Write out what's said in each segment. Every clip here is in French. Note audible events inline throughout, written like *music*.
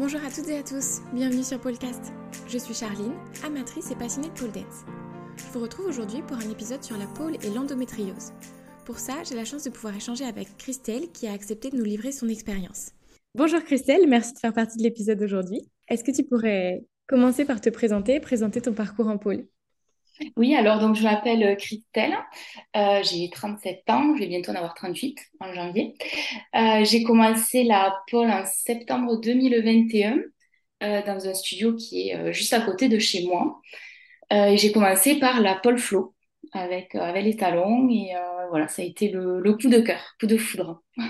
Bonjour à toutes et à tous, bienvenue sur Podcast. Je suis Charline, amatrice et passionnée de pole dance. Je vous retrouve aujourd'hui pour un épisode sur la pole et l'endométriose. Pour ça, j'ai la chance de pouvoir échanger avec Christelle qui a accepté de nous livrer son expérience. Bonjour Christelle, merci de faire partie de l'épisode d'aujourd'hui. Est-ce que tu pourrais commencer par te présenter, présenter ton parcours en pôle oui, alors donc je m'appelle euh, Christelle, euh, j'ai 37 ans, je vais bientôt en avoir 38 en janvier. Euh, j'ai commencé la pole en septembre 2021 dans un studio qui est juste à côté de chez moi. et j'ai commencé par la pole flow avec, avec les talons et voilà, ça a été le, le coup de cœur, coup de foudre. *laughs*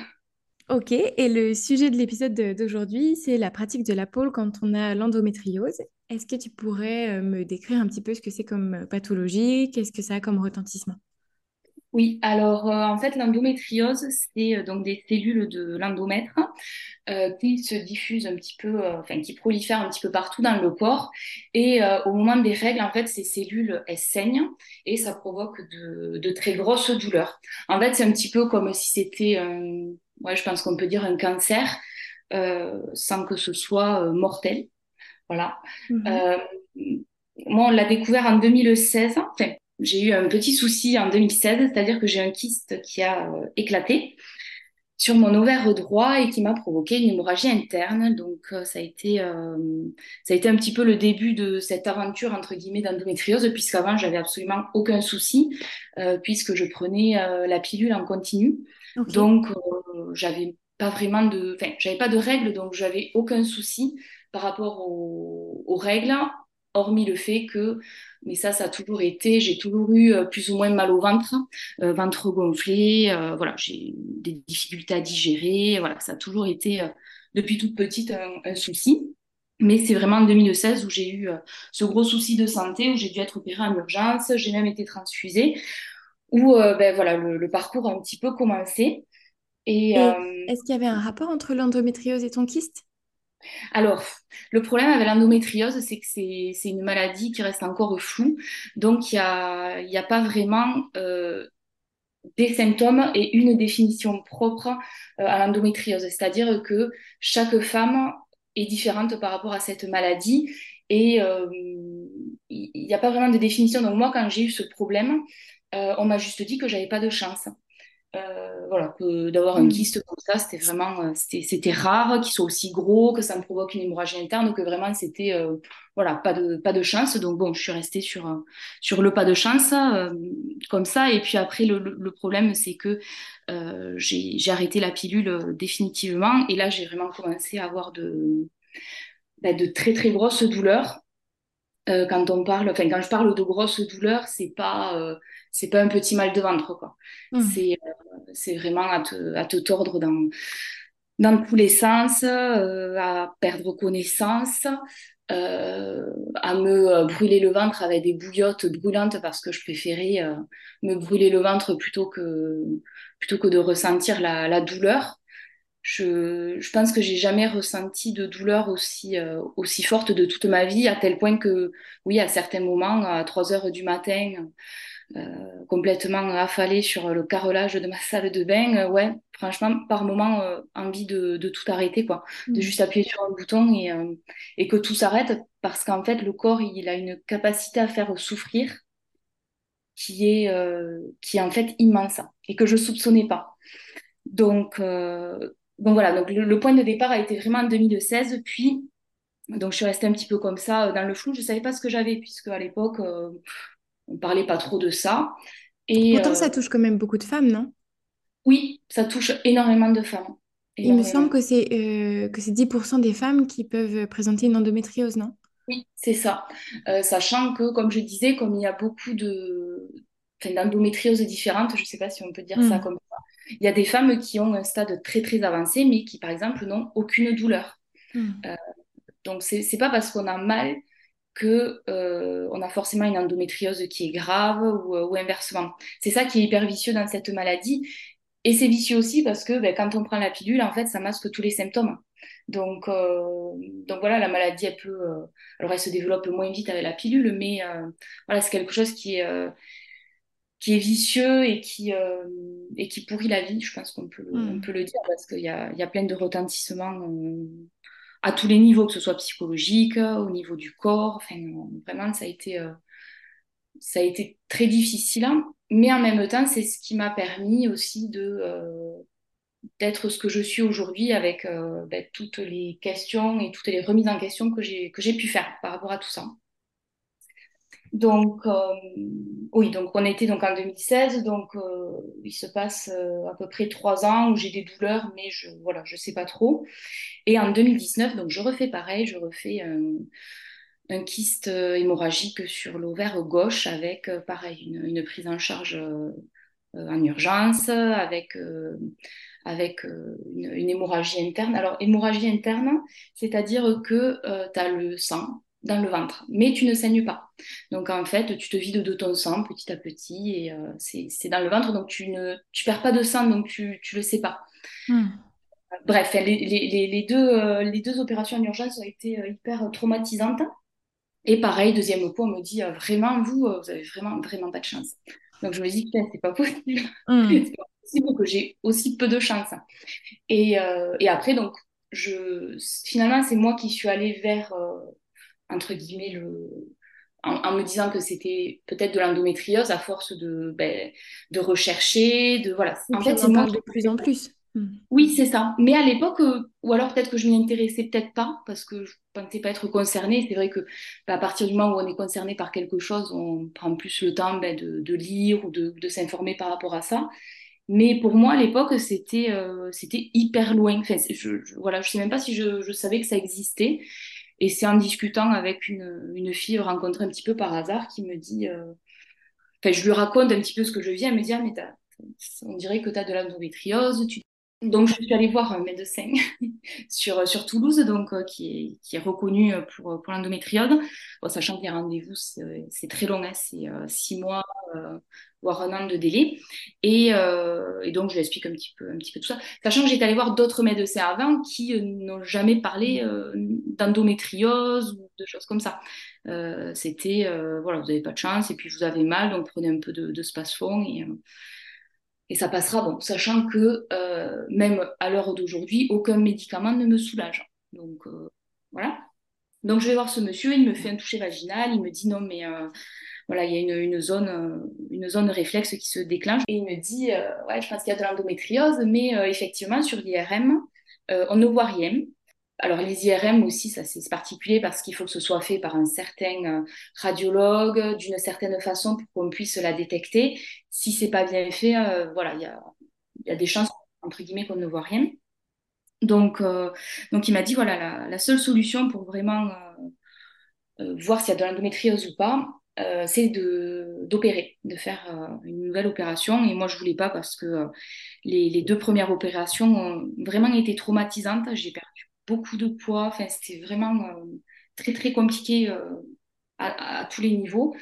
Ok, et le sujet de l'épisode d'aujourd'hui, c'est la pratique de la pole quand on a l'endométriose. Est-ce que tu pourrais euh, me décrire un petit peu ce que c'est comme euh, pathologie, qu'est-ce que ça a comme retentissement? Oui, alors euh, en fait l'endométriose, c'est donc des cellules de l'endomètre qui se diffusent un petit peu, enfin qui prolifèrent un petit peu partout dans le corps. Et au moment des règles, en fait, ces cellules, elles saignent et ça provoque de, très grosses douleurs. En fait, c'est un petit peu comme si c'était un je pense qu'on peut dire un cancer sans que ce soit mortel. Voilà. Mhm. Euh, moi, on l'a découvert en 2016. Enfin, j'ai eu un petit souci en 2016, c'est-à-dire que j'ai un kyste qui a éclaté sur mon ovaire droit et qui m'a provoqué une hémorragie interne. Donc ça a été ça a été un petit peu le début de cette aventure entre guillemets d'endométriose puisqu'avant j'avais absolument aucun souci puisque je prenais la pilule en continu. Donc j'avais pas vraiment de, enfin, j'avais pas de règles, donc j'avais aucun souci par rapport aux, règles, hormis le fait que, mais ça, ça a toujours été, j'ai toujours eu euh, plus ou moins mal au ventre, euh, ventre gonflé, euh, voilà, j'ai des difficultés à digérer, voilà, ça a toujours été depuis toute petite un, souci. Mais c'est vraiment en 2016 où j'ai eu ce gros souci de santé, où j'ai dû être opérée en urgence, j'ai même été transfusée, où ben, voilà, le, le, parcours a un petit peu commencé. Et, est-ce qu'il y avait un rapport entre l'endométriose et ton kyste? Alors, le problème avec l'endométriose, c'est que c'est une maladie qui reste encore floue. Donc, il n'y a, pas vraiment euh, des symptômes et une définition propre euh, à l'endométriose. C'est-à-dire que chaque femme est différente par rapport à cette maladie et il n'y a pas vraiment de définition. Donc, moi, quand j'ai eu ce problème, on m'a juste dit que j'avais pas de chance. Euh, voilà, que d'avoir un hmm. kyste comme ça, c'était vraiment, euh, c'était rare, qu'il soit aussi gros, que ça me provoque une hémorragie interne, que vraiment c'était, euh, voilà, pas de, pas de chance. Donc bon, je suis restée sur, sur le pas de chance, comme ça. Et puis après, le, le problème, c'est que j'ai arrêté la pilule définitivement. Et là, j'ai vraiment commencé à avoir de, bah, de très très grosses douleurs. Quand on parle, enfin, quand je parle de grosses douleurs, c'est pas c'est pas un petit mal de ventre quoi. Mmh. C'est euh, c'est vraiment à te, à te tordre dans dans tous les sens, euh, à perdre connaissance, euh, à me brûler le ventre avec des bouillottes brûlantes parce que je préférais me brûler le ventre plutôt que plutôt que de ressentir la, la douleur. Je, je, pense que j'ai jamais ressenti de douleur aussi, aussi forte de toute ma vie, à tel point que, oui, à certains moments, à 3 heures du matin, euh, complètement affalée sur le carrelage de ma *laughs* salle de bain, euh, ouais, franchement, par moment, euh, envie de, de, tout arrêter, quoi. De mm. juste appuyer sur un bouton et, et que tout s'arrête parce qu'en fait, le corps, il a une capacité à faire souffrir qui est, qui est en fait immense et que je soupçonnais pas. Donc, donc voilà, donc le, point de départ a été vraiment en 2016, puis donc je suis restée un petit peu comme ça dans le flou, je savais pas ce que j'avais puisque à l'époque on parlait pas trop de ça. Et, Pourtant, ça euh, touche quand même beaucoup de femmes, non? Oui, ça touche énormément de femmes. Il me semble que c'est euh, que c'est 10% des femmes qui peuvent présenter une endométriose, non? Oui, c'est ça. Euh, sachant que, comme je disais, comme il y a beaucoup de d'endométriose différentes, je ne sais pas si on peut dire ça hmm. comme ça, il y a des femmes qui ont un stade très très avancé, mais qui, par exemple, n'ont aucune douleur. Hmm. donc, c'est n'est pas parce qu'on a mal que euh, on a forcément une endométriose qui est grave ou, euh, ou inversement. C'est ça qui est hyper vicieux dans cette maladie. Et c'est vicieux aussi parce que ben, quand on prend la pilule, en fait, ça masque tous les symptômes. Donc, euh, donc voilà, la maladie, elle peut, euh, alors elle se développe moins vite avec la pilule, mais euh, voilà, c'est quelque chose qui est, qui est vicieux et qui, et qui pourrit la vie. Je pense qu'on peut, on mm. peut le dire parce qu'il y a, y a plein de retentissements à tous les niveaux, que ce soit psychologique, au niveau du corps. Enfin, vraiment, ça a été, ça a été très difficile. Hein. Mais en même temps, c'est ce qui m'a permis aussi de d'être ce que je suis aujourd'hui avec ben, toutes les questions et toutes les remises en question que j'ai que j'ai pu faire par rapport à tout ça. Donc, euh, oui, donc on était donc en 2016, donc euh, il se passe euh, à peu près trois ans où j'ai des douleurs, mais je voilà, sais pas trop. Et en 2019, donc je refais pareil, je refais un, kyste hémorragique sur l'ovaire gauche avec pareil une, une, prise en charge en urgence, avec avec une, une, hémorragie interne. Alors hémorragie interne, c'est-à-dire que tu as le sang dans le ventre, mais tu ne saignes pas. Donc en fait, tu te vides de ton sang petit à petit et euh, c'est dans le ventre, donc tu ne tu perds pas de sang, donc tu ne le sais pas. Hmm. Bref, les, les, les, deux, euh, les deux opérations en urgence ont été euh, hyper traumatisantes. Et pareil, deuxième coup, on me dit vraiment, vous, vous avez vraiment, vraiment pas de chance. Donc je me dis, c'est pas possible. Hmm. *laughs* c'est pas possible que j'ai aussi peu de chance. Et, et après, donc, je, finalement, c'est moi qui suis allée vers entre guillemets, le, en, me disant que c'était peut-être de l'endométriose à force de, ben, de rechercher, de voilà. en fait, c'est moi de plus en plus. Hmm. Oui, c'est ça. Mais à l'époque, euh, ou alors peut-être que je m'y intéressais peut-être pas, parce que je pensais pas être concernée. C'est vrai que ben, à partir du moment où on est concerné par quelque chose, on prend plus le temps ben, de, de, lire ou de, de s'informer par rapport à ça. Mais pour moi, à l'époque, c'était euh, c'était hyper loin. Enfin, je, je, voilà, je sais même pas si je, je savais que ça existait. Et c'est en discutant avec une, une, fille rencontrée un petit peu par hasard qui me dit, euh... enfin, je lui raconte un petit peu ce que je viens, elle me dit, ah, mais on dirait que tu as de l'endométriose, tu donc, je suis allée voir un médecin *laughs* sur, sur Toulouse, donc, euh, qui, est, qui est reconnu pour, pour l'endométriose. sachant que les rendez-vous, c'est très long, hein, c'est euh, six mois, euh, voire un an de délai. Et, donc, je lui explique un petit, peu, un petit peu tout ça. Sachant que j'étais allée voir d'autres médecins avant qui n'ont jamais parlé d'endométriose ou de choses comme ça. C'était, voilà, vous n'avez pas de chance et puis vous avez mal, donc prenez un peu de, de space-fond et et ça passera, bon, sachant que euh, même à l'heure d'aujourd'hui, aucun médicament ne me soulage. Donc euh, voilà. Donc je vais voir ce monsieur, il me fait un toucher vaginal, il me dit non mais euh, voilà, il y a une, zone, une zone réflexe qui se déclenche. Et il me dit ouais, je pense qu'il y a de l'endométriose, mais effectivement sur l'IRM, on ne voit rien. Alors les IRM aussi, ça c'est particulier parce qu'il faut que ce soit fait par un certain euh, radiologue d'une certaine façon pour qu'on puisse la détecter. Si c'est pas bien fait, euh, voilà, il y a, des chances entre guillemets qu'on ne voit rien. Donc, euh, donc il m'a dit voilà la, la, seule solution pour vraiment voir s'il y a de l'endométriose ou pas, c'est de d'opérer, de faire une nouvelle opération. Et moi je voulais pas parce que les, les deux premières opérations ont vraiment été traumatisantes. J'ai perdu beaucoup de poids. Enfin, c'était vraiment euh, très, très compliqué euh, à, tous les niveaux.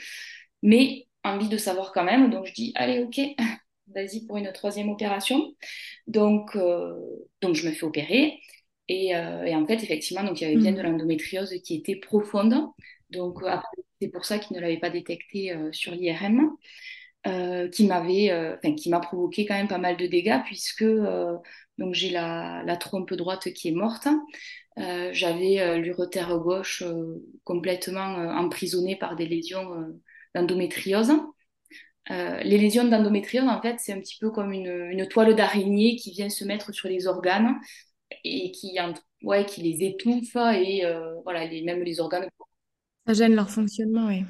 Mais envie de savoir quand même. Donc, je dis, allez, OK, *laughs* vas-y pour une troisième opération. Donc, euh, donc je me fais opérer. Et, et, en fait, effectivement, donc, il y avait bien de mmh. l'endométriose qui était profonde. Donc, c'est pour ça qu'ils ne l'avaient pas détecté sur l'IRM. qui m'avait, enfin, qui m'a provoqué quand même pas mal de dégâts puisque donc j'ai la, trompe droite qui est morte. Euh, J'avais euh, l'urotère gauche euh, complètement emprisonnée par des lésions d'endométriose. les lésions d'endométriose, en fait, c'est un petit peu comme une, toile d'araignée qui vient se mettre sur les organes et qui, ouais, qui les étouffe et voilà, même les organes. Ça gêne leur fonctionnement, oui.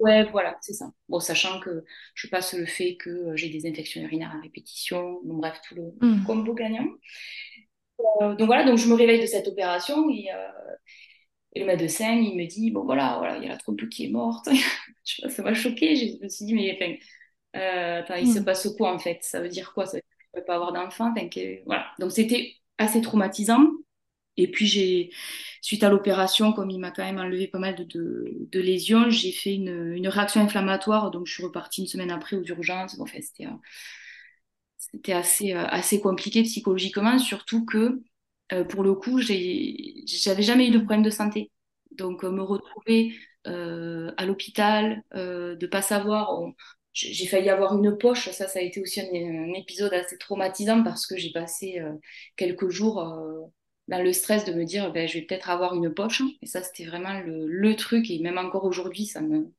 Ouais, voilà, c'est ça. Bon, sachant que je passe le fait que euh, j'ai des infections urinaires à répétition, bon, bref, tout le mmh. combo gagnant. Euh, donc voilà, donc je me réveille de cette opération et, euh, et, le médecin, il me dit, bon voilà, voilà, il y a la trompe qui est morte. *laughs* ça m'a choqué, je me suis dit, mais enfin, euh, attends, il se mmh. passe quoi en fait? Ça veut dire quoi? Ça veut dire que je ne peux pas avoir d'enfant? Voilà, donc c'était assez traumatisant. Et puis, suite à l'opération, comme il m'a quand même enlevé pas mal de, lésions, j'ai fait une, réaction inflammatoire. Donc, je suis repartie une semaine après aux urgences. Bon, enfin, c'était, euh, euh, assez compliqué psychologiquement, surtout que, euh, pour le coup, j'ai, j'avais jamais eu de problème de santé. Donc, me retrouver à l'hôpital, de pas savoir. j'ai failli avoir une poche, ça, ça a été aussi un, épisode assez traumatisant parce que j'ai passé quelques jours dans le stress de me dire, ben, je vais peut-être avoir une poche. Et ça, c'était vraiment le, le, truc. Et même encore aujourd'hui, ça me,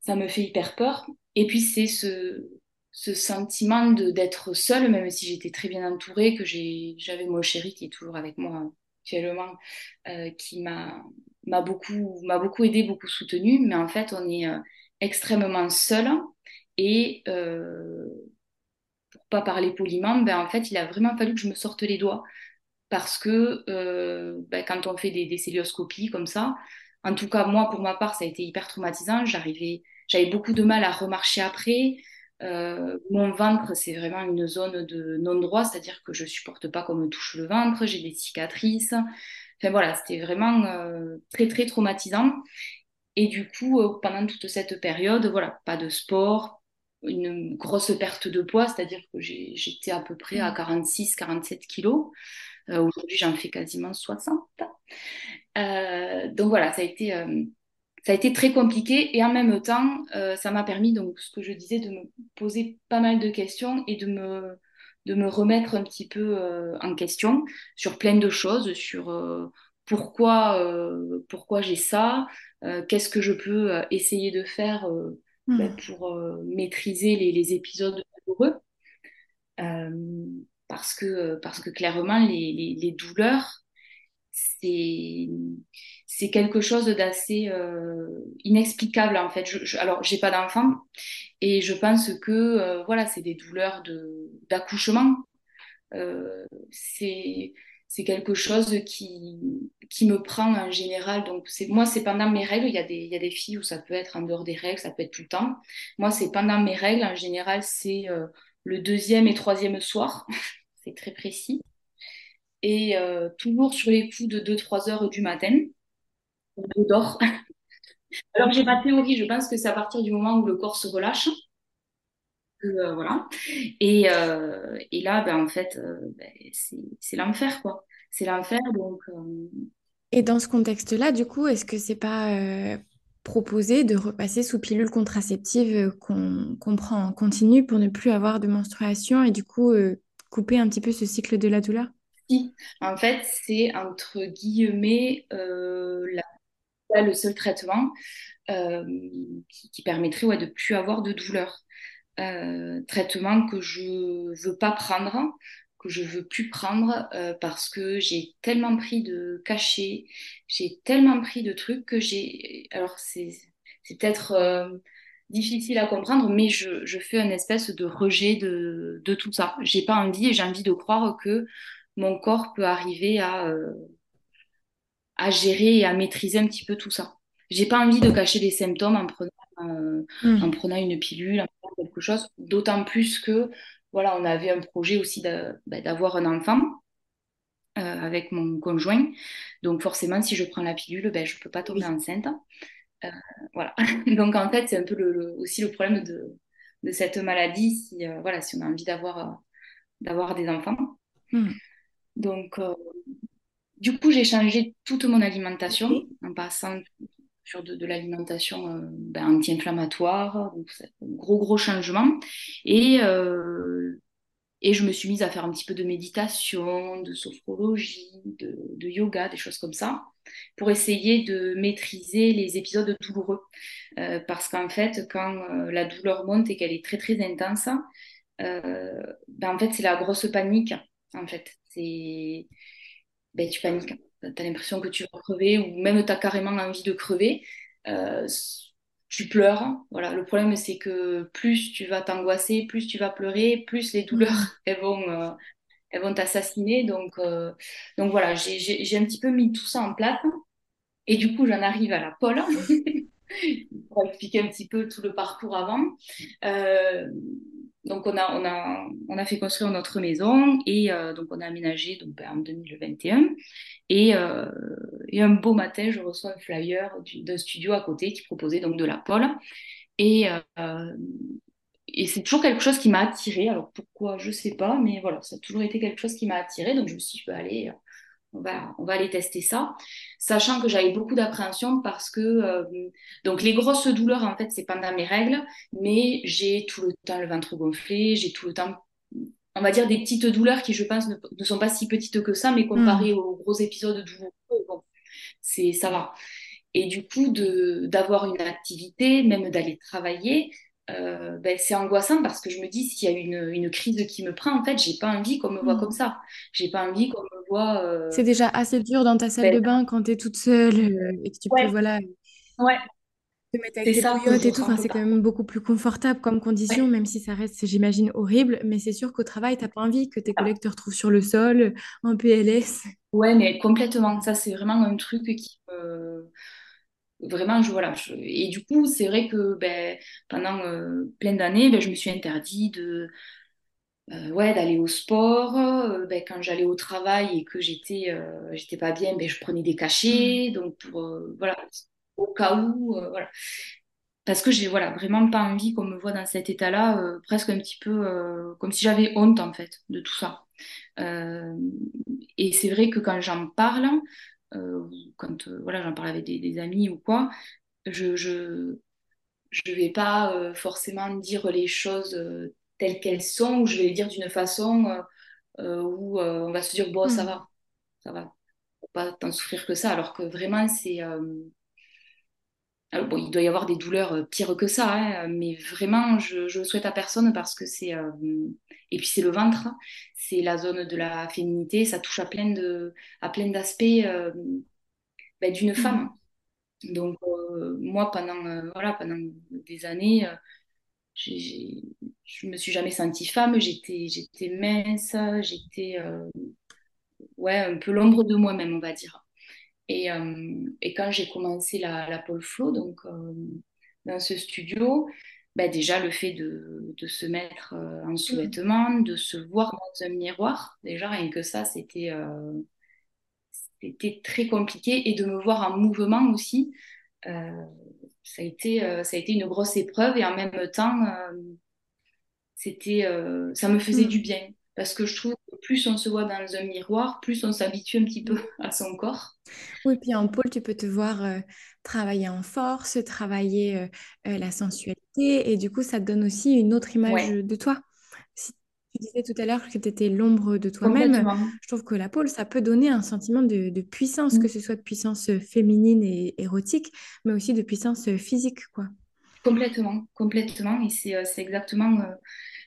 ça me fait hyper peur. Et puis, c'est ce, ce sentiment d'être seule, même si j'étais très bien entourée, que j'avais mon chéri qui est toujours avec moi actuellement, euh, qui m'a beaucoup, beaucoup aidé, beaucoup soutenu. Mais en fait, on est euh, extrêmement seul. Et euh, pour pas parler poliment, ben, en fait, il a vraiment fallu que je me sorte les doigts parce que euh, ben, quand on fait des, des célioscopies comme ça, en tout cas moi pour ma part ça a été hyper traumatisant. J'arrivais, j'avais beaucoup de mal à remarcher après. Euh, mon ventre c'est vraiment une zone de non-droit, c'est-à-dire que je supporte pas qu'on me touche le ventre, j'ai des cicatrices. Enfin voilà, c'était vraiment euh, très très traumatisant. Et du coup, pendant toute cette période, voilà, pas de sport, une grosse perte de poids, c'est-à-dire que j'étais à peu près à 46-47 mmh. kilos. Euh, aujourd'hui, j'en fais quasiment 60. Euh, donc voilà, ça a été euh, ça a été très compliqué et en même temps, ça m'a permis, donc ce que je disais, de me poser pas mal de questions et de me, de me remettre un petit peu en question sur plein de choses, sur pourquoi, pourquoi j'ai ça, qu'est-ce que je peux essayer de faire hmm. ben, pour maîtriser les, les épisodes douloureux parce que, parce que clairement, les, les, douleurs, c'est c'est quelque chose d'assez euh, inexplicable en fait. Je, je, alors j'ai pas d'enfant et je pense que euh, voilà c'est des douleurs de d'accouchement. Euh, c'est c'est quelque chose qui qui me prend en général. Donc c'est moi c'est pendant mes règles. Il y a des il y a des filles où ça peut être en dehors des règles, ça peut être tout le temps. Moi c'est pendant mes règles en général c'est le deuxième et troisième soir. Très précis. Et euh, toujours sur les coups de 2-3 heures du matin, je dors. *laughs* Alors, j'ai de théorie, je pense que c'est à partir du moment où le corps se relâche. Euh, voilà. Et, euh, et, là, ben, en fait, ben, c'est l'enfer, quoi. C'est l'enfer, donc. Et dans ce contexte-là, du coup, est-ce que c'est pas proposé de repasser sous pilule contraceptive qu'on prend en continu pour ne plus avoir de menstruation et du coup couper un petit peu ce cycle de la douleur Si, en fait, c'est entre guillemets euh, le seul traitement euh, qui, permettrait de ne plus avoir de douleur. Euh, traitement que je veux pas prendre, que je veux plus prendre parce que j'ai tellement pris de cachets, j'ai tellement pris de trucs que j'ai. Alors c'est peut-être difficile à comprendre, mais je, je, fais une espèce de rejet de, de tout ça. J'ai pas envie et j'ai envie de croire que mon corps peut arriver à, euh, à gérer et à maîtriser un petit peu tout ça. J'ai pas envie de cacher des symptômes en prenant, euh, hmm. en prenant une pilule, en prenant quelque chose, d'autant plus que voilà, on avait un projet aussi bah, d'avoir un enfant. Euh, avec mon conjoint. Donc forcément, si je prends la pilule, ben, je ne peux pas tomber enceinte. Euh, voilà. *laughs* Donc en fait, c'est un peu le, aussi le problème de, de cette maladie si, euh, voilà, si on a envie d'avoir euh, d'avoir des enfants. Hmm. Donc, du coup, j'ai changé toute mon alimentation en passant sur de, de l'alimentation ben, anti-inflammatoire, donc c'est un gros gros changement. Et et je me suis mise à faire un petit peu de méditation, de sophrologie, de, yoga, des choses comme ça, pour essayer de maîtriser les épisodes douloureux. Euh, parce qu'en fait, quand euh, la douleur monte et qu'elle est très très intense, euh, ben en fait, c'est la grosse panique. En fait, c'est ben, tu paniques. Tu as l'impression que tu vas crever ou même tu as carrément envie de crever. Tu pleures. Voilà, le problème c'est que plus tu vas t'angoisser, plus tu vas pleurer, plus les douleurs mm. elles vont euh, elles vont t'assassiner. Donc euh, donc voilà, j'ai un petit peu mis tout ça en place. Et du coup, j'en arrive à la pole *laughs* pour expliquer un petit peu tout le parcours avant. Euh, donc on a, on, a, on a fait construire notre maison et euh, donc on a aménagé donc, ben, en 2021. Et, euh, et, un beau matin, je reçois un flyer d'un studio à côté qui proposait donc de la pole. Et, euh, et c'est toujours quelque chose qui m'a attirée. Alors pourquoi, je sais pas, mais voilà, ça a toujours été quelque chose qui m'a attirée. Donc je me suis dit, je peux aller on va, on va aller tester ça, sachant que j'avais beaucoup d'appréhension parce que euh, donc les grosses douleurs en fait c'est pendant mes règles, mais j'ai tout le temps le ventre gonflé, j'ai tout le temps on va dire des petites douleurs qui, je pense, ne, sont pas si petites que ça, mais comparées aux gros épisodes douloureux, c'est, ça va. Et du coup, d'avoir une activité, même d'aller travailler, euh, ben, c'est angoissant parce que je me dis s'il y a une, une, crise qui me prend, en fait, j'ai pas envie qu'on me voit comme ça. J'ai pas envie qu'on me voit. Euh, c'est déjà assez dur dans ta salle ben, de bain quand tu es toute seule euh, et que tu ouais, peux voilà, ouais, te mettre avec que bouillottes et tout. Enfin, c'est quand même beaucoup plus confortable comme condition, Ouais, même si ça reste, j'imagine, horrible. Mais c'est sûr qu'au travail, t'as pas envie que tes collègues te retrouvent sur le sol, en PLS. ouais, mais complètement. Ça, c'est vraiment un truc qui me. Vraiment, je, voilà. je- Et du coup, c'est vrai que ben, pendant euh, plein d'années, ben, je me suis interdit de, euh, ouais, d'aller au sport. Euh, ben, quand j'allais au travail et que j'étais euh, j'étais pas bien, je prenais des cachets. Donc, pour, voilà, au cas où, euh, voilà. Parce que j'ai voilà, vraiment pas envie qu'on me voit dans cet état-là, euh, presque un petit peu euh, comme si j'avais honte, en fait, de tout ça. Et c'est vrai que quand j'en parle, quand voilà, j'en parle avec des, des amis ou quoi, je, je, je vais pas euh, forcément dire les choses euh, telles qu'elles sont, ou je vais les dire d'une façon euh, où on va se dire, bon, ça Mm. va, ça va, faut pas tant souffrir que ça, alors que vraiment, c'est... euh, alors bon, il doit y avoir des douleurs euh, pires que ça, hein, mais vraiment, je, le souhaite à personne parce que c'est... euh, et puis c'est le ventre, hein, c'est la zone de la féminité, ça touche à plein de, à plein d'aspects euh, ben, d'une Mm. femme. Donc euh, moi, pendant, euh, voilà, pendant des années, euh, j'ai, j'ai- je me suis jamais sentie femme, j'étais, j'étais mince, j'étais euh, ouais, un peu l'ombre de moi-même, on va dire. Et, euh, et quand j'ai commencé la, la pole flow, donc euh, dans ce studio, bah déjà le fait de, de se mettre euh, en Mm. sous-vêtements, de se voir dans un miroir, déjà rien que ça, c'était c'était très compliqué. Et de me voir en mouvement aussi, euh, ça a été, euh, ça a été une grosse épreuve. Et en même temps, euh, c'était, ça me faisait du Mm. bien. Parce que je trouve que plus on se voit dans un miroir, plus on s'habitue un petit peu à son corps. Oui, puis en pôle, tu peux te voir euh, travailler en force, travailler euh, euh, la sensualité, et du coup, ça te donne aussi une autre image Ouais, de toi. Si tu disais tout à l'heure que tu étais l'ombre de toi-même, je trouve que la pôle, ça peut donner un sentiment de, de puissance, que ce soit de puissance féminine et érotique, mais aussi de puissance physique, quoi. Complètement, complètement. Et c'est exactement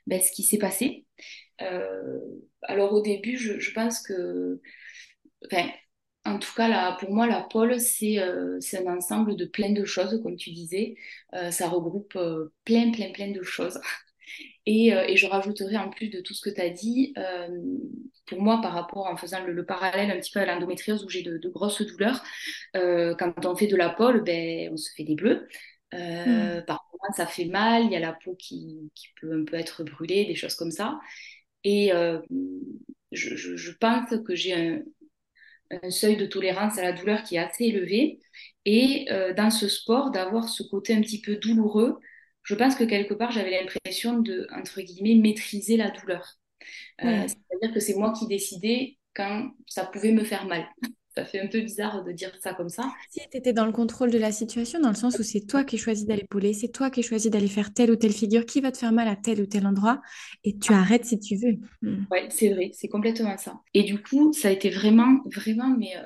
ben, ce qui s'est passé. Euh, alors au début, je, je pense que, enfin, en tout cas, là, pour moi, la pôle, c'est euh, un ensemble de plein de choses, comme tu disais. Euh, ça regroupe euh, plein, plein, plein de choses. *laughs* Et, et je rajouterai en plus de tout ce que tu as dit, pour moi, par rapport, en faisant le, le parallèle un petit peu à l'endométriose où j'ai de, de grosses douleurs, quand on fait de la pôle, ben, on se fait des bleus. Euh, Mm. par contre, ça fait mal, il y a la peau qui, qui peut un peu être brûlée, des choses comme ça. Et euh, je, je- je pense que j'ai un, un seuil de tolérance à la douleur qui est assez élevé. Et euh, dans ce sport, d'avoir ce côté un petit peu douloureux, je pense que quelque part, j'avais l'impression de, entre guillemets, maîtriser la douleur. Euh, c'est-à-dire que c'est moi qui décidais quand ça pouvait me faire mal. Ça fait un peu bizarre de dire ça comme ça. Si tu étais dans le contrôle de la situation, dans le sens où c'est toi qui choisis d'aller pôler, c'est toi qui choisis d'aller faire telle ou telle figure qui va te faire mal à tel ou tel endroit, et tu arrêtes si tu veux. Mm. Ouais, c'est vrai, c'est complètement ça. Et du coup, ça a été vraiment, vraiment, mais euh,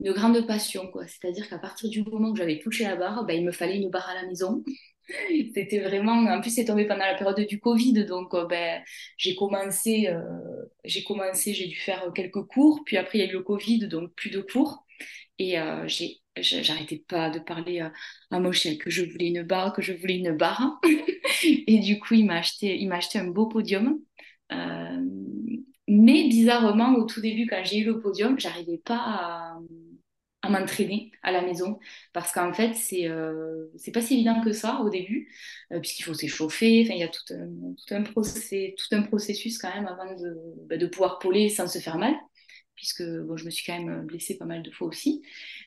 une grande passion, quoi. C'est-à-dire qu'à partir du moment où j'avais touché la barre, bah, il me fallait une barre à la maison. *laughs* C'était vraiment, en plus, c'est tombé pendant la période du Covid, donc euh, ben, j'ai commencé, euh, j'ai commencé, j'ai dû faire quelques cours, puis après il y a eu le Covid, donc plus de cours. Et euh, j'ai, j'arrêtais pas de parler à, mon chien que je voulais une barre, que je voulais une barre. *laughs* Et du coup, il m'a acheté, il m'a acheté un beau podium. Mais bizarrement, au tout début, quand j'ai eu le podium, j'arrivais pas à, à m'entraîner à la maison parce qu'en fait, c'est euh, c'est pas si évident que ça au début, euh, puisqu'il faut s'échauffer. Enfin, il y a tout un, tout un procès, tout un processus quand même avant de, bah, de pouvoir poler sans se faire mal puisque bon, je me suis quand même blessée pas mal de fois aussi.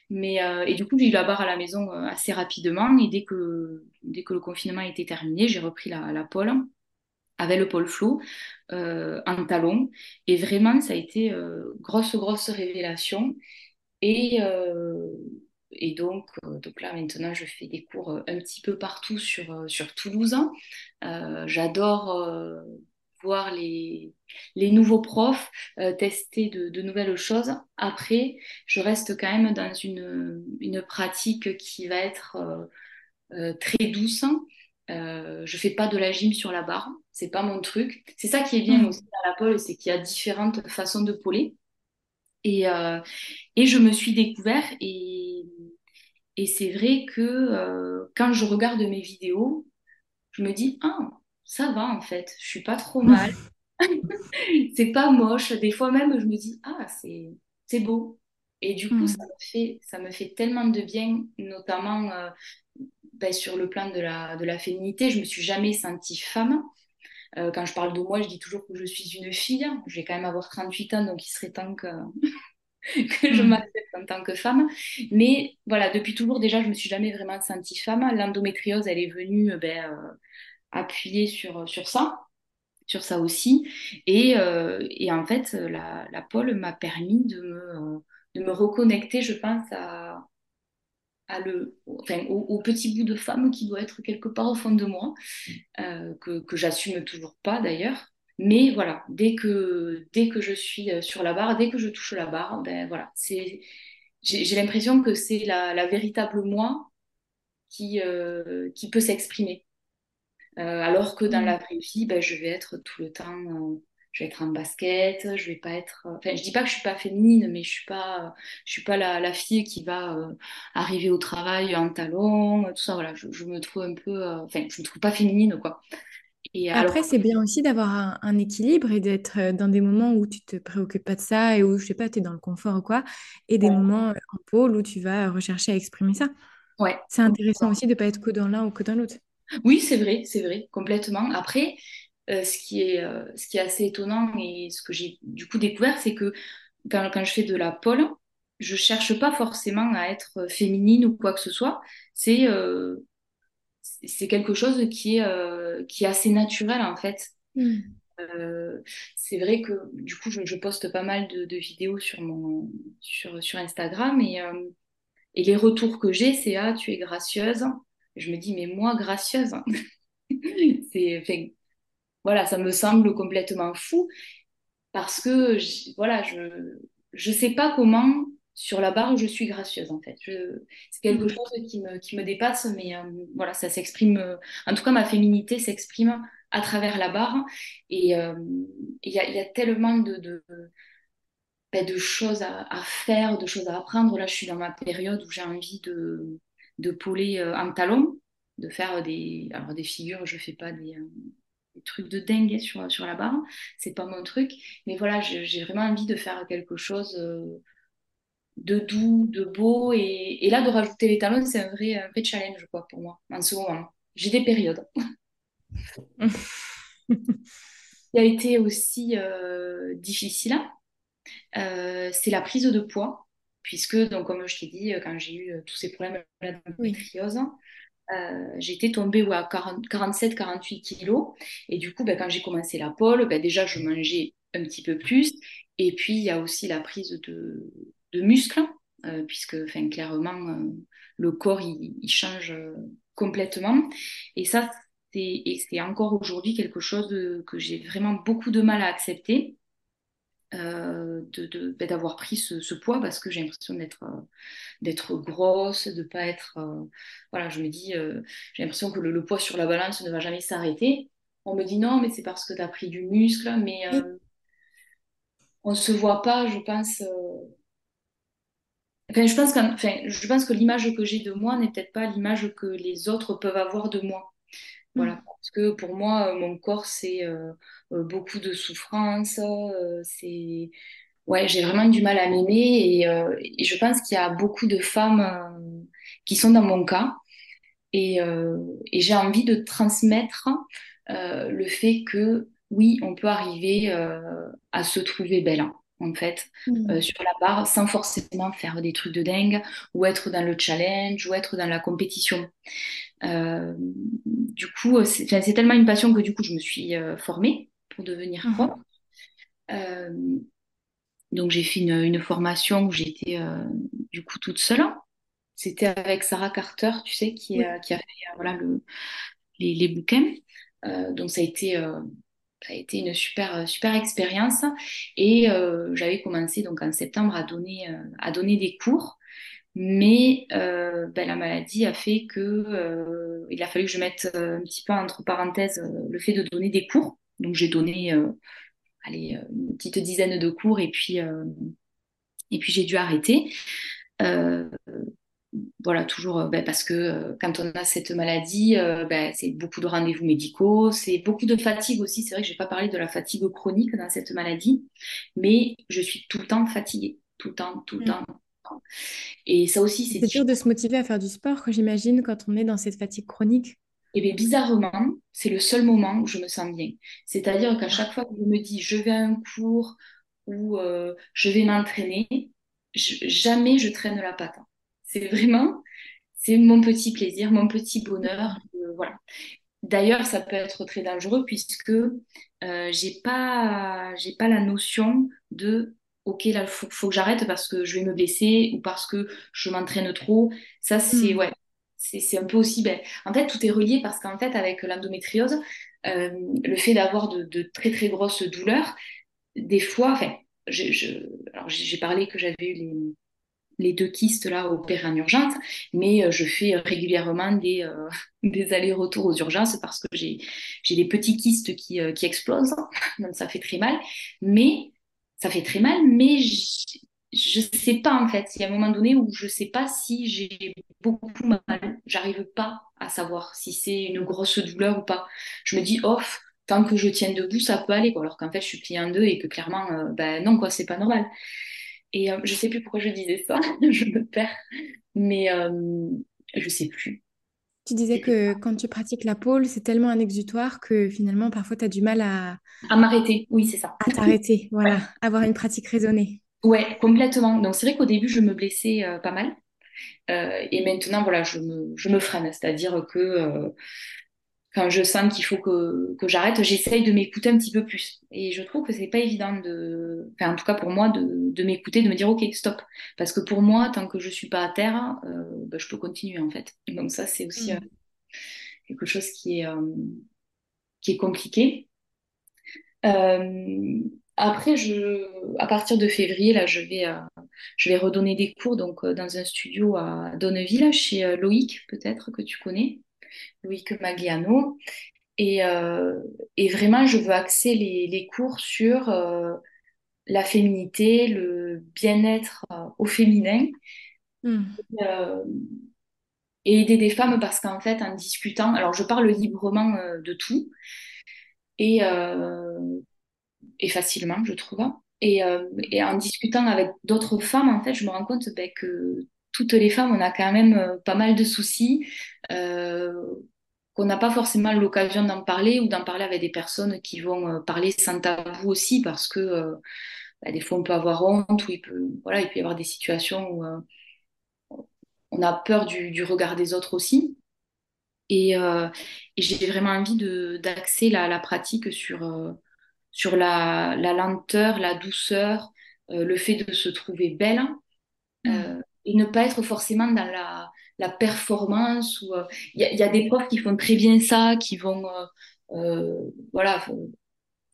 Mais, euh, et du coup, j'ai eu la barre à la maison assez rapidement. Et dès que, dès que le confinement était terminé, j'ai repris la, la pole avec le pôle flow euh, en talon. Et vraiment, ça a été grosse, grosse révélation. Et, euh, et donc, euh, donc là, maintenant, je fais des cours euh, un petit peu partout sur, sur Toulouse. J'adore. voir les, les nouveaux profs, euh, tester de, de, nouvelles choses. Après, je reste quand même dans une, une pratique qui va être euh, euh, très douce. Euh, je fais pas de la gym sur la barre, c'est pas mon truc. C'est ça qui est bien mmh. aussi à la pole, c'est qu'il y a différentes façons de poler. Et, euh, et je me suis découvert et, et c'est vrai que euh, quand je regarde mes vidéos, je me dis ah ça va en fait, je suis pas trop mal, *laughs* *laughs* c'est pas moche. Des fois même je me dis ah c'est c'est beau. Et du coup, mmh. ça, me fait, ça me fait tellement de bien, notamment euh, ben, sur le plan de la, de la féminité. Je me suis jamais sentie femme. Euh, quand je parle de moi, je dis toujours que je suis une fille. Je vais quand même avoir 38 ans, donc il serait temps que, *laughs* que je mmh. m'accepte en tant que femme. Mais voilà, depuis toujours, déjà, je me suis jamais vraiment sentie femme. L'endométriose, elle est venue ben, euh, appuyer sur, sur ça sur ça aussi. Et, euh, et en fait, la, la pole m'a permis de me, de me reconnecter, je pense, à, à le, enfin, au, petit bout de femme qui doit être quelque part au fond de moi, euh, que, que j'assume toujours pas d'ailleurs. Mais voilà, dès que, dès que je suis euh, sur la barre, dès que je touche la barre, ben voilà, c'est, j'ai, l'impression que c'est la, la, véritable moi qui, euh, qui peut s'exprimer. alors que dans mmh. la vraie vie, ben, je vais être tout le temps je vais être en basket, je vais pas être. Enfin, je dis pas que je suis pas féminine, mais je suis pas, je suis pas la, la fille qui va euh, arriver au travail en talons, tout ça. Voilà, je, je me trouve un peu, euh, enfin, je me trouve pas féminine, quoi. Et Après, c'est bien aussi d'avoir un, équilibre et d'être euh, dans des moments où tu te préoccupes pas de ça et où, je sais pas, tu es dans le confort ou quoi, et des moments en pôle où tu vas rechercher à exprimer ça. Ouais. C'est intéressant aussi de pas être que dans l'un ou que dans l'autre. Oui, c'est vrai, c'est vrai, complètement. Après, euh, ce, qui est, euh, ce qui est assez étonnant et ce que j'ai du coup découvert, c'est que quand, quand, je fais de la pole, je cherche pas forcément à être féminine ou quoi que ce soit. C'est euh, c'est quelque chose qui est, qui est assez naturel en fait. Mm. c'est vrai que du coup, je, je poste pas mal de, de, vidéos sur, mon, sur, sur Instagram et, et les retours que j'ai, c'est Ah, tu es gracieuse. Je me dis, mais moi, gracieuse *laughs* c'est voilà, ça me semble complètement fou parce que je, voilà, je je sais pas comment sur la barre je suis gracieuse en fait. C'est quelque mm. chose qui me, qui me dépasse, mais euh, voilà, ça s'exprime. Euh, en tout cas, ma féminité s'exprime à travers la barre et euh, il y, a, y, a, tellement de, de, ben, de choses à, à, faire, de choses à apprendre. Là, je suis dans ma période où j'ai envie de, de poler en talon, de faire des, alors des figures. Je fais pas des des trucs de dingue sur, sur la barre. C'est pas mon truc. Mais voilà, j'ai vraiment envie de faire quelque chose euh, de doux, de beau. Et, et, là, de rajouter les talons, c'est un vrai, un vrai challenge quoi, pour moi en ce moment. J'ai des périodes. *laughs* qui a été aussi euh, difficile, euh, c'est la prise de poids. Puisque, donc, comme je t'ai dit, quand j'ai eu tous ces problèmes d'endométriose, euh, j'étais tombée à 47-48 kilos. Et du coup, ben, quand j'ai commencé la pole, ben, déjà, je mangeais un petit peu plus. Et puis, il y a aussi la prise de, muscles, euh, puisque clairement, euh, le corps, il change complètement. Et ça, c'est encore aujourd'hui quelque chose que j'ai vraiment beaucoup de mal à accepter. Euh, de, ben, d'avoir pris ce, poids parce que j'ai l'impression d'être euh, d'être grosse, de pas être euh, voilà, je me dis j'ai l'impression que le, poids sur la balance ne va jamais s'arrêter. On me dit non, mais c'est parce que tu as pris du muscle, mais on se voit pas, je pense. Enfin, je pense enfin, je pense que l'image que j'ai de moi n'est peut-être pas l'image que les autres peuvent avoir de moi. Voilà, mm. parce que pour moi, mon corps, c'est euh, beaucoup de souffrance. Euh, c'est ouais, j'ai vraiment du mal à m'aimer et, euh, et, je pense qu'il y a beaucoup de femmes qui sont dans mon cas et, et j'ai envie de transmettre le fait que oui, on peut arriver à se trouver belle en fait, mmh. sur la barre, sans forcément faire des trucs de dingue, ou être dans le challenge, ou être dans la compétition. Euh, du coup, c'est tellement une passion que du coup, je me suis formée pour devenir mhm. prof. Euh, donc j'ai fait une, formation où j'étais euh, du coup toute seule. C'était avec Sarah Carter, tu sais, qui, qui a fait euh, voilà, le, les, les, bouquins. donc ça a été ça a été une super, super expérience. Et j'avais commencé donc en septembre à donner, à donner des cours. Mais ben, la maladie a fait que il a fallu que je mette un petit peu entre parenthèses le fait de donner des cours. Donc j'ai donné allez, une petite dizaine de cours et puis, et puis j'ai dû arrêter. Euh, voilà, toujours euh, ben, parce que euh, quand on a cette maladie, ben, c'est beaucoup de rendez-vous médicaux, c'est beaucoup de fatigue aussi. C'est vrai que je n'ai pas parlé de la fatigue chronique dans cette maladie, mais je suis tout le temps fatiguée, tout le temps, tout le mm. temps. Et ça aussi, c'est dur de se motiver à faire du sport, j'imagine, quand on est dans cette fatigue chronique. Et eh bien bizarrement, c'est le seul moment où je me sens bien. C'est-à-dire qu'à chaque fois que je me dis je vais à un cours ou je vais m'entraîner, jamais je traîne la patte. C'est vraiment, c'est mon petit plaisir, mon petit bonheur. Euh, voilà. D'ailleurs, ça peut être très dangereux puisque euh, j'ai pas, j'ai pas la notion de ok là, faut, faut que j'arrête parce que je vais me blesser ou parce que je m'entraîne trop. Ça, c'est hmm. ouais, c'est un peu aussi. Ben, en fait, tout est relié parce qu'en fait, avec l'endométriose, euh, le fait d'avoir de, de, très très grosses douleurs, des fois, enfin, j'ai parlé que j'avais eu les, les, deux kystes là opérés en urgence, mais euh, je fais régulièrement des, euh, *laughs* des allers-retours aux urgences parce que j'ai des petits kystes qui, euh, explosent, *laughs* donc ça fait très mal. Mais ça fait très mal, mais je ne sais pas en fait. Il y a un moment donné où je ne sais pas si j'ai beaucoup mal. J'arrive pas à savoir si c'est une grosse douleur ou pas. Je me dis, off, tant que je tienne debout, ça peut aller. Quoi. Alors qu'en fait, je suis pliée en deux et que clairement, ben non, quoi, c'est pas normal. Et euh, je sais plus pourquoi je disais ça, *laughs* je me perds, mais euh, je sais plus. Tu disais que quand tu pratiques la pôle, c'est tellement un exutoire que finalement, parfois, tu as du mal à... À m'arrêter, oui, c'est ça. À t'arrêter, *laughs* voilà, avoir une pratique raisonnée. Ouais, complètement. Donc c'est vrai qu'au début, je me blessais pas mal. et maintenant, voilà, je me, je me freine, c'est-à-dire que quand je sens qu'il faut que, que j'arrête, j'essaye de m'écouter un petit peu plus. Et je trouve que c'est pas évident de, enfin, en tout cas pour moi, de, de m'écouter, de me dire ok, stop. Parce que pour moi, tant que je suis pas à terre, euh, bah, je peux continuer en fait. Donc ça, c'est aussi mm. euh, quelque chose qui est, euh, qui est compliqué. Après, je, à partir de février, là, je vais, je vais redonner des cours donc dans un studio à Donneville, chez Loïc, peut-être que tu connais. Loïc Magliano. Et, euh, et, vraiment, je veux axer les, les cours sur euh, la féminité, le bien-être euh, au féminin. Hmm. Et, aider des femmes parce qu'en fait, en discutant, alors je parle librement de tout et, et facilement, je trouve. Et, et, en discutant avec d'autres femmes, en fait, je me rends compte ben, que toutes les femmes, on a quand même pas mal de soucis, euh, qu'on n'a pas forcément l'occasion d'en parler ou d'en parler avec des personnes qui vont euh, parler sans tabou aussi parce que euh, bah, des fois on peut avoir honte ou il peut, voilà, il peut y avoir des situations où euh, on a peur du, regard des autres aussi. Et, j'ai vraiment envie d'axer la, la, pratique sur, sur la, la, lenteur, la douceur, le fait de se trouver belle mmh. Et ne pas être forcément dans la, la performance. ou Il y, a des profs qui font très bien ça, qui vont euh, euh, voilà,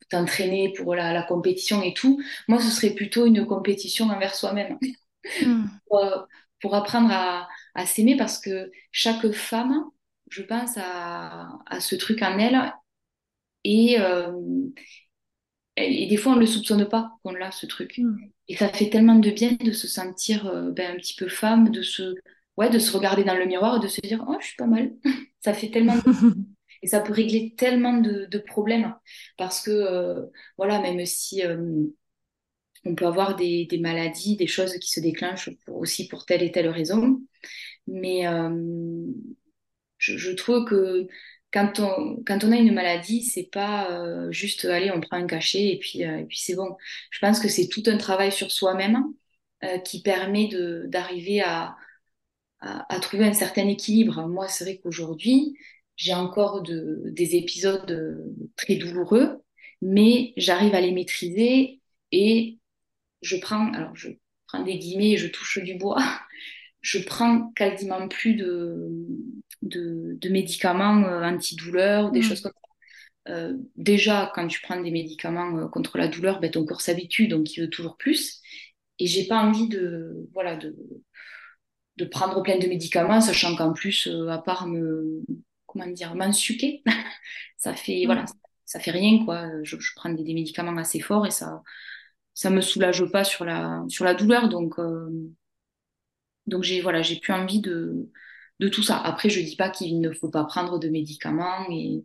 t'entraîner pour la, compétition et tout. Moi, ce serait plutôt une compétition envers soi-même. *laughs* Hmm. Euh, pour, apprendre à, s'aimer parce que chaque femme, je pense, a, ce truc en elle. Et, et des fois, on ne le soupçonne pas qu'on a, ce truc. Hmm. Et ça fait tellement de bien de se sentir ben, un petit peu femme, de se ouais, de se regarder dans le miroir et de se dire, oh, je suis pas mal. *laughs* ça fait tellement *laughs* Et ça peut régler tellement de, problèmes. Parce que, euh, voilà, même si euh, on peut avoir des, maladies, des choses qui se déclenchent aussi pour telle et telle raison. Mais euh, je, trouve que quand on, a une maladie, c'est pas juste, allez, on prend un cachet et puis, et puis c'est bon. Je pense que c'est tout un travail sur soi-même qui permet d'arriver à trouver un certain équilibre. Moi, c'est vrai qu'aujourd'hui, j'ai encore de, des épisodes euh, très douloureux, mais j'arrive à les maîtriser et je prends, alors je prends des guillemets et je touche du bois, je prends quasiment plus de, de, de médicaments euh, antidouleurs, des mmh. choses comme ça. euh, déjà, quand tu prends des médicaments euh, contre la douleur, ben, ton corps s'habitue, donc il veut toujours plus. Et j'ai pas envie de, voilà, de, de prendre plein de médicaments, sachant qu'en plus, euh, à part me, comment dire, m'ensuquer, *laughs* ça fait, voilà, Mm. ça fait rien, quoi. Je, je prends des, des médicaments assez forts et ça, ça me soulage pas sur la, sur la douleur. Donc, donc j'ai, voilà, j'ai plus envie de, de tout ça. Après, je dis pas qu'il ne faut pas prendre de médicaments et,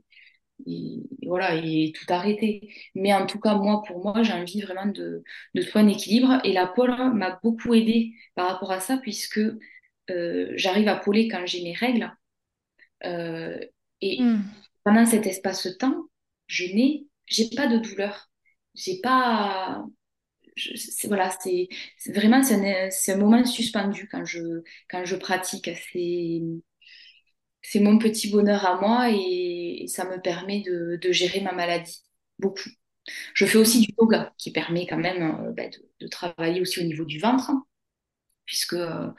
voilà, et tout arrêter. Mais en tout cas, moi, pour moi, j'ai envie vraiment de, de trouver un équilibre. Et la pole m'a beaucoup aidée par rapport à ça, puisque euh, j'arrive à poler quand j'ai mes règles. Euh, et Mm. pendant cet espace-temps, je n'ai, j'ai pas de douleur. J'ai pas, c'est, voilà, c'est vraiment c'est un, un moment suspendu quand je, quand je pratique. C'est, mon petit bonheur à moi et, ça me permet de, de gérer ma maladie beaucoup. Je fais aussi du yoga qui permet quand même euh, bah, de, travailler aussi au niveau du ventre, hein, puisque euh,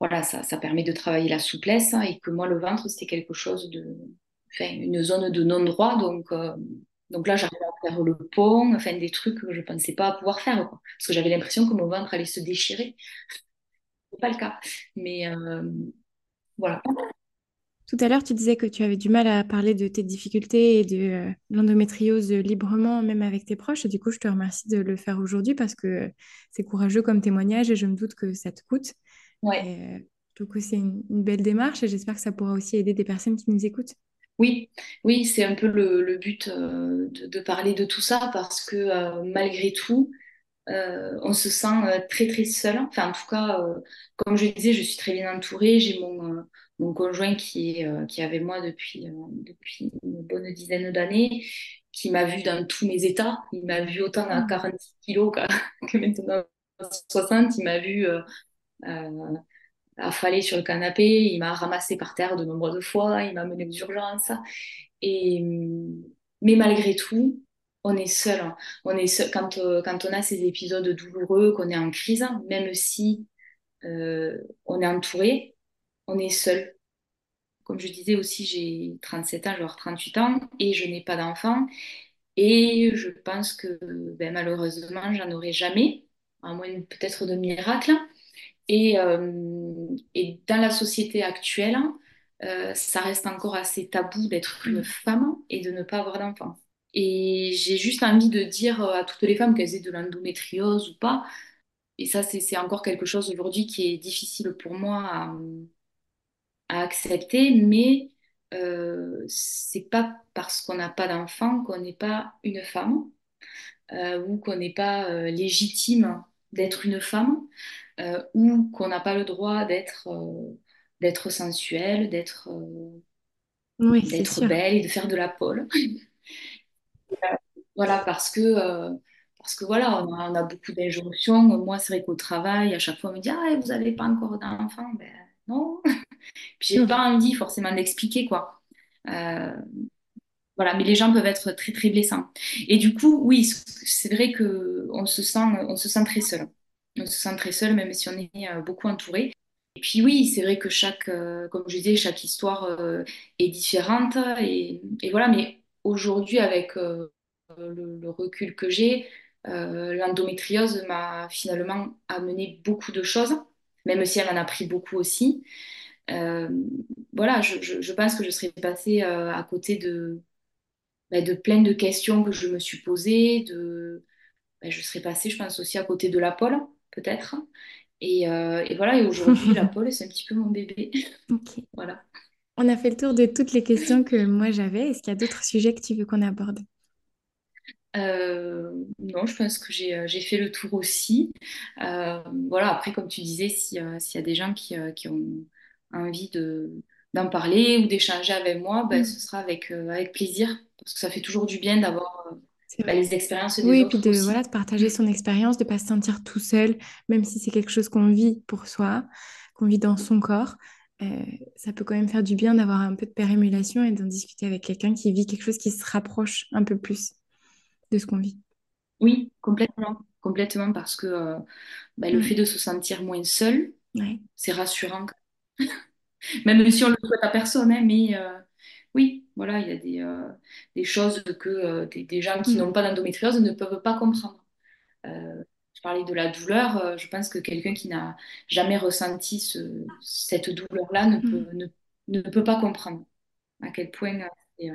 voilà, ça, ça permet de travailler la souplesse hein, et que moi, le ventre, c'était quelque chose de, une zone de non-droit. Donc, euh, donc là, j'arrive à faire le pont, enfin, des trucs que je ne pensais pas pouvoir faire, quoi. Parce que j'avais l'impression que mon ventre allait se déchirer. C'est pas le cas. Mais euh, voilà. Tout à l'heure, tu disais que tu avais du mal à parler de tes difficultés et de euh, l'endométriose librement, même avec tes proches. Et du coup, je te remercie de le faire aujourd'hui parce que c'est courageux comme témoignage et je me doute que ça te coûte. Ouais. Et, euh, du coup, c'est une, une belle démarche et j'espère que ça pourra aussi aider des personnes qui nous écoutent. Oui, oui, c'est un peu le, le but euh, de, de parler de tout ça parce que euh, malgré tout, euh, on se sent très très seul. Enfin, en tout cas, comme je disais, je suis très bien entourée. J'ai mon, mon conjoint qui est, qui est avec moi depuis, depuis une bonne dizaine d'années, qui m'a vu dans tous mes états. Il m'a vu autant à Mm. 46 kilos que, *laughs* que maintenant à 60. Il m'a vu affalée sur le canapé. Il m'a ramassé par terre de nombreuses fois. Il m'a mené aux urgences. Et, mais malgré tout, on est seul. hein. On est seul quand, euh, quand on a ces épisodes douloureux, qu'on est en crise, même si euh, on est entouré, on est seul. Comme je disais aussi, j'ai 37 ans, je vais avoir 38 ans et je n'ai pas d'enfant. Et je pense que ben, malheureusement, j'en aurai jamais, à moins peut-être de miracle. Et, euh, et dans la société actuelle, euh, ça reste encore assez tabou d'être une Mm. femme et de ne pas avoir d'enfant. Et j'ai juste envie de dire à toutes les femmes qu'elles aient de l'endométriose ou pas, et ça c'est c'est encore quelque chose aujourd'hui qui est difficile pour moi à, à accepter, mais euh, c'est pas parce qu'on n'a pas d'enfant qu'on n'est pas une femme euh, ou qu'on n'est pas euh, légitime d'être une femme euh, ou qu'on n'a pas le droit d'être euh, d'être sensuelle, d'être euh, Oui, d'être belle et de faire de la pole. *laughs* Voilà, parce que, euh, parce que voilà, on a, on a beaucoup d'injonctions. Moi, c'est vrai qu'au travail, à chaque fois, on me dit, Ah, vous n'avez pas encore d'enfant? Ben non. *laughs* Puis j'ai Mm. pas envie forcément d'expliquer, quoi. Euh, voilà, mais les gens peuvent être très, très blessants. Et du coup, oui, c'est vrai que on se sent, on se sent très seul. On se sent très seul, même si on est euh, beaucoup entouré. Et puis oui, c'est vrai que chaque, euh, comme je disais, chaque histoire euh, est différente. Et, et voilà, mais aujourd'hui, avec le, recul que j'ai, l'endométriose m'a finalement amené beaucoup de choses, même si elle en a pris beaucoup aussi. Voilà, je, je- pense que je serais passée à côté de, bah, de plein de questions que je me suis posées, de, bah, je serais passée, je pense, aussi à côté de la pole, peut-être. Et, euh, et voilà, et aujourd'hui, la *laughs* pole, c'est un petit peu mon bébé. *laughs* Voilà. On a fait le tour de toutes les questions que moi j'avais. Est-ce qu'il y a d'autres sujets que tu veux qu'on aborde? Euh, non, je pense que j'ai euh, fait le tour aussi. Euh, voilà, après, comme tu disais, si, euh, s'il y a des gens qui, qui ont envie de, d'en parler ou d'échanger avec moi, ben, ce Mm. sera avec, euh, avec plaisir, parce que ça fait toujours du bien d'avoir les expériences Oui, des et puis autres voilà, aussi. de partager son expérience, de ne pas se sentir tout seul, même si c'est quelque chose qu'on vit pour soi, qu'on vit dans son corps. Euh, ça peut quand même faire du bien d'avoir un peu de pérémulation et d'en discuter avec quelqu'un qui vit quelque chose qui se rapproche un peu plus de ce qu'on vit. Oui, complètement. Complètement, parce que euh, ben, le fait Mm. de se sentir moins seul, Ouais. c'est rassurant. *laughs* Même si on le souhaite à personne, hein, mais, euh, oui, voilà, il y a des, euh, des choses que euh, des, des gens qui Mm. n'ont pas d'endométriose ne peuvent pas comprendre. Euh, je parlais de la douleur, je pense que quelqu'un qui n'a jamais ressenti ce- cette douleur-là ne peut, Mm. ne, ne peut pas comprendre à quel point c'est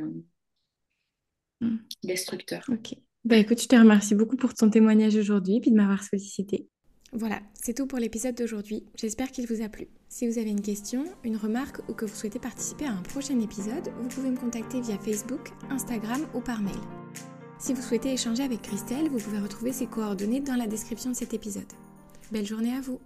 Mm. destructeur. Ok. Bah écoute, je te remercie beaucoup pour ton témoignage aujourd'hui et puis de m'avoir sollicité. Voilà, c'est tout pour l'épisode d'aujourd'hui. J'espère qu'il vous a plu. Si vous avez une question, une remarque ou que vous souhaitez participer à un prochain épisode, vous pouvez me contacter via Facebook, Instagram ou par mail. Si vous souhaitez échanger avec Christelle, vous pouvez retrouver ses coordonnées dans la description de cet épisode. Belle journée à vous